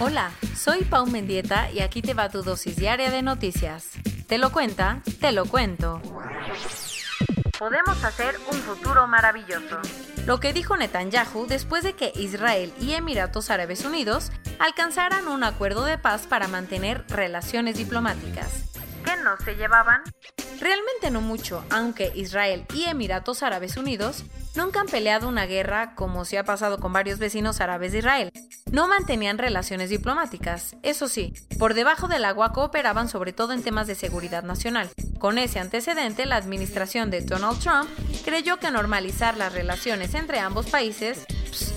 Hola, soy Pau Mendieta y aquí te va tu dosis diaria de noticias. ¿Te lo cuenta? Te lo cuento. Podemos hacer un futuro maravilloso. Lo que dijo Netanyahu después de que Israel y Emiratos Árabes Unidos alcanzaran un acuerdo de paz para mantener relaciones diplomáticas. ¿Qué no se llevaban? Realmente no mucho, aunque Israel y Emiratos Árabes Unidos nunca han peleado una guerra como se ha pasado con varios vecinos árabes de Israel. No mantenían relaciones diplomáticas, eso sí, por debajo del agua cooperaban sobre todo en temas de seguridad nacional. Con ese antecedente, la administración de Donald Trump creyó que normalizar las relaciones entre ambos países,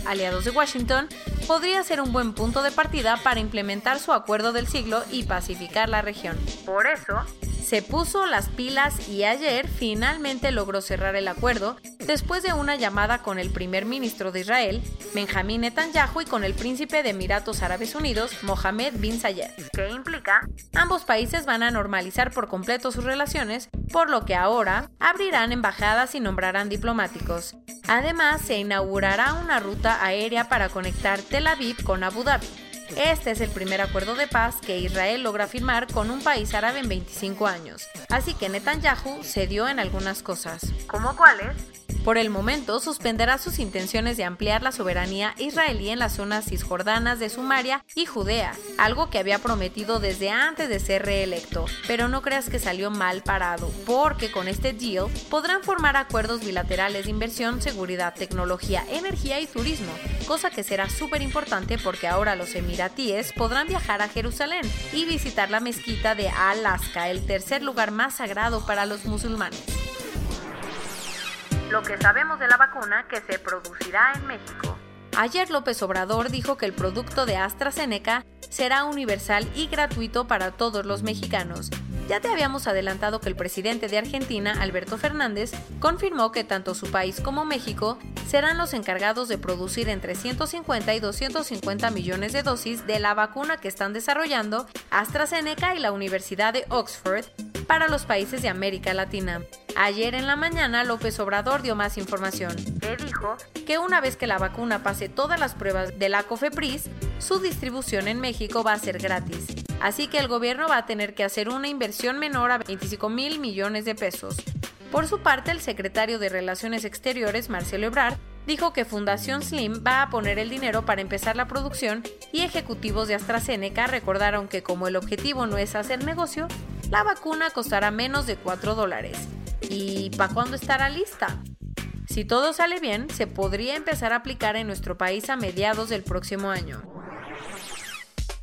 aliados de Washington, podría ser un buen punto de partida para implementar su acuerdo del siglo y pacificar la región. Por eso, se puso las pilas y ayer finalmente logró cerrar el acuerdo después de una llamada con el primer ministro de Israel, Benjamín Netanyahu, y con el príncipe de Emiratos Árabes Unidos, Mohammed bin Zayed. ¿Qué implica? Ambos países van a normalizar por completo sus relaciones, por lo que ahora abrirán embajadas y nombrarán diplomáticos. Además, se inaugurará una ruta aérea para conectar Tel Aviv con Abu Dhabi. Este es el primer acuerdo de paz que Israel logra firmar con un país árabe en 25 años, así que Netanyahu cedió en algunas cosas. ¿Cómo cuáles? Por el momento, suspenderá sus intenciones de ampliar la soberanía israelí en las zonas cisjordanas de Sumaria y Judea, algo que había prometido desde antes de ser reelecto. Pero no creas que salió mal parado, porque con este deal podrán formar acuerdos bilaterales de inversión, seguridad, tecnología, energía y turismo, cosa que será súper importante porque ahora los emiratíes podrán viajar a Jerusalén y visitar la mezquita de Alaska, el tercer lugar más sagrado para los musulmanes lo que sabemos de la vacuna que se producirá en México. Ayer López Obrador dijo que el producto de AstraZeneca será universal y gratuito para todos los mexicanos. Ya te habíamos adelantado que el presidente de Argentina, Alberto Fernández, confirmó que tanto su país como México serán los encargados de producir entre 150 y 250 millones de dosis de la vacuna que están desarrollando AstraZeneca y la Universidad de Oxford para los países de América Latina. Ayer en la mañana López Obrador dio más información, que dijo que una vez que la vacuna pase todas las pruebas de la COFEPRIS, su distribución en México va a ser gratis. Así que el gobierno va a tener que hacer una inversión menor a 25 mil millones de pesos. Por su parte, el secretario de Relaciones Exteriores, Marcelo Ebrard, dijo que Fundación Slim va a poner el dinero para empezar la producción y ejecutivos de AstraZeneca recordaron que como el objetivo no es hacer negocio, la vacuna costará menos de 4 dólares. ¿Y para cuándo estará lista? Si todo sale bien, se podría empezar a aplicar en nuestro país a mediados del próximo año.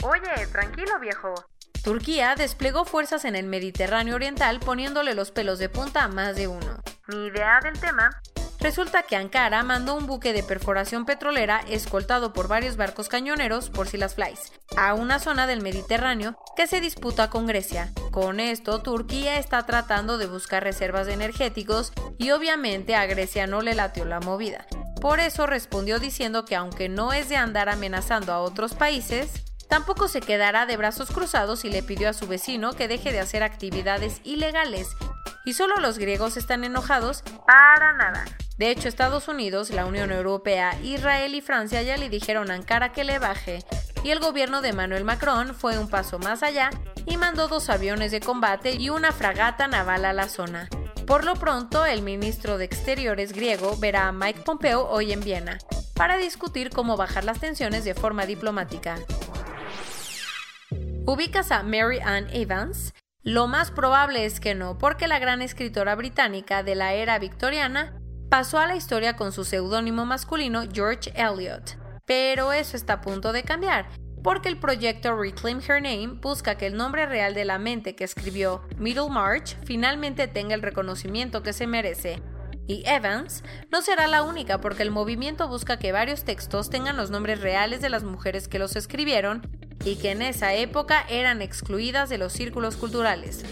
Oye, tranquilo viejo. Turquía desplegó fuerzas en el Mediterráneo Oriental poniéndole los pelos de punta a más de uno. Mi idea del tema Resulta que Ankara mandó un buque de perforación petrolera escoltado por varios barcos cañoneros, por si las a una zona del Mediterráneo que se disputa con Grecia. Con esto, Turquía está tratando de buscar reservas de energéticos y obviamente a Grecia no le latió la movida. Por eso respondió diciendo que aunque no es de andar amenazando a otros países, Tampoco se quedará de brazos cruzados y le pidió a su vecino que deje de hacer actividades ilegales. Y solo los griegos están enojados para nada. De hecho, Estados Unidos, la Unión Europea, Israel y Francia ya le dijeron a Ankara que le baje, y el gobierno de Manuel Macron fue un paso más allá y mandó dos aviones de combate y una fragata naval a la zona. Por lo pronto, el ministro de Exteriores griego verá a Mike Pompeo hoy en Viena para discutir cómo bajar las tensiones de forma diplomática. ¿Ubicas a Mary Ann Evans? Lo más probable es que no, porque la gran escritora británica de la era victoriana pasó a la historia con su seudónimo masculino George Eliot. Pero eso está a punto de cambiar, porque el proyecto Reclaim Her Name busca que el nombre real de la mente que escribió Middlemarch finalmente tenga el reconocimiento que se merece. Y Evans no será la única porque el movimiento busca que varios textos tengan los nombres reales de las mujeres que los escribieron y que en esa época eran excluidas de los círculos culturales.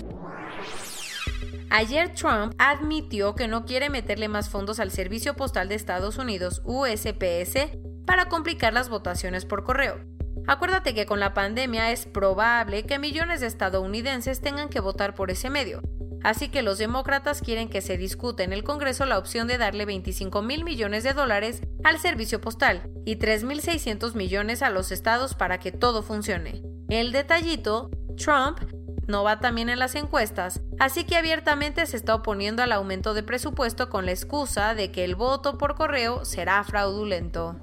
Ayer Trump admitió que no quiere meterle más fondos al Servicio Postal de Estados Unidos, USPS, para complicar las votaciones por correo. Acuérdate que con la pandemia es probable que millones de estadounidenses tengan que votar por ese medio, así que los demócratas quieren que se discute en el Congreso la opción de darle 25 mil millones de dólares al servicio postal y 3.600 millones a los estados para que todo funcione. El detallito, Trump no va también en las encuestas, así que abiertamente se está oponiendo al aumento de presupuesto con la excusa de que el voto por correo será fraudulento.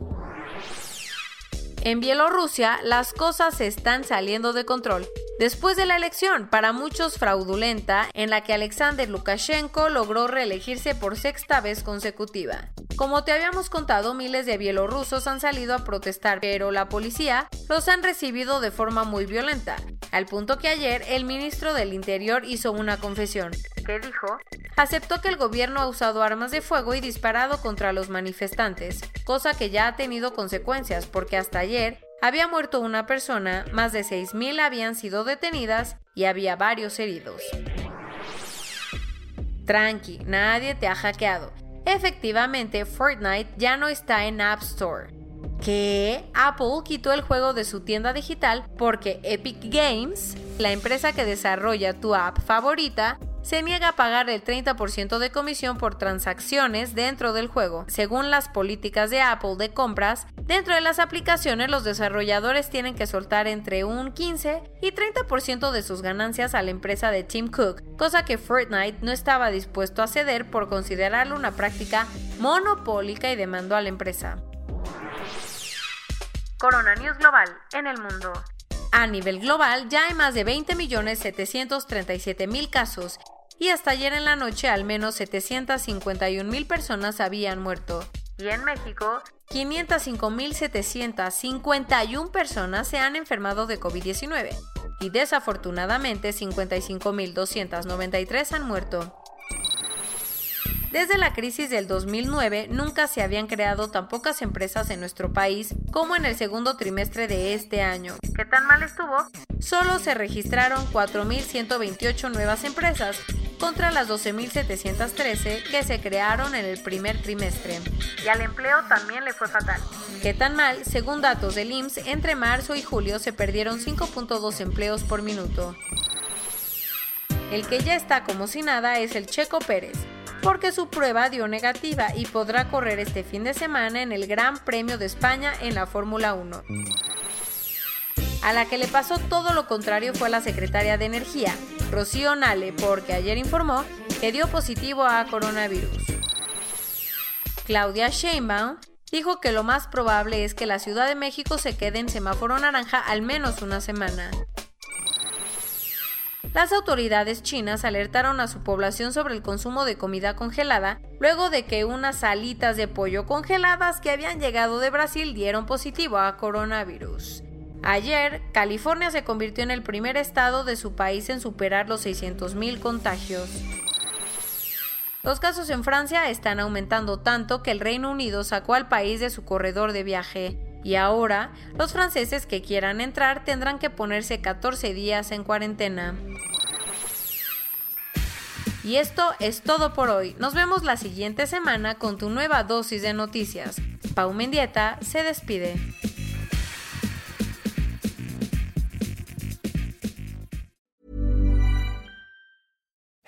En Bielorrusia las cosas se están saliendo de control. Después de la elección, para muchos fraudulenta, en la que Alexander Lukashenko logró reelegirse por sexta vez consecutiva. Como te habíamos contado, miles de bielorrusos han salido a protestar, pero la policía los han recibido de forma muy violenta, al punto que ayer el ministro del Interior hizo una confesión, que dijo, aceptó que el gobierno ha usado armas de fuego y disparado contra los manifestantes, cosa que ya ha tenido consecuencias porque hasta ayer había muerto una persona, más de 6.000 habían sido detenidas y había varios heridos. Tranqui, nadie te ha hackeado. Efectivamente, Fortnite ya no está en App Store que Apple quitó el juego de su tienda digital porque Epic Games, la empresa que desarrolla tu app favorita, se niega a pagar el 30% de comisión por transacciones dentro del juego. Según las políticas de Apple de compras, dentro de las aplicaciones los desarrolladores tienen que soltar entre un 15 y 30% de sus ganancias a la empresa de Tim Cook, cosa que Fortnite no estaba dispuesto a ceder por considerarlo una práctica monopólica y demandó a la empresa. Corona News Global en el mundo. A nivel global ya hay más de 20.737.000 casos y hasta ayer en la noche al menos 751.000 personas habían muerto. Y en México, 505.751 personas se han enfermado de COVID-19 y desafortunadamente 55.293 han muerto. Desde la crisis del 2009 nunca se habían creado tan pocas empresas en nuestro país como en el segundo trimestre de este año. ¿Qué tan mal estuvo? Solo se registraron 4.128 nuevas empresas contra las 12.713 que se crearon en el primer trimestre. Y al empleo también le fue fatal. ¿Qué tan mal? Según datos del IMSS, entre marzo y julio se perdieron 5.2 empleos por minuto. El que ya está como si nada es el Checo Pérez, porque su prueba dio negativa y podrá correr este fin de semana en el Gran Premio de España en la Fórmula 1. A la que le pasó todo lo contrario fue la secretaria de Energía, Rocío Nale, porque ayer informó que dio positivo a coronavirus. Claudia Sheinbaum dijo que lo más probable es que la Ciudad de México se quede en semáforo naranja al menos una semana. Las autoridades chinas alertaron a su población sobre el consumo de comida congelada luego de que unas alitas de pollo congeladas que habían llegado de Brasil dieron positivo a coronavirus. Ayer, California se convirtió en el primer estado de su país en superar los 600.000 contagios. Los casos en Francia están aumentando tanto que el Reino Unido sacó al país de su corredor de viaje y ahora los franceses que quieran entrar tendrán que ponerse 14 días en cuarentena. Y esto es todo por hoy. Nos vemos la siguiente semana con tu nueva dosis de noticias. Pau Mendieta se despide.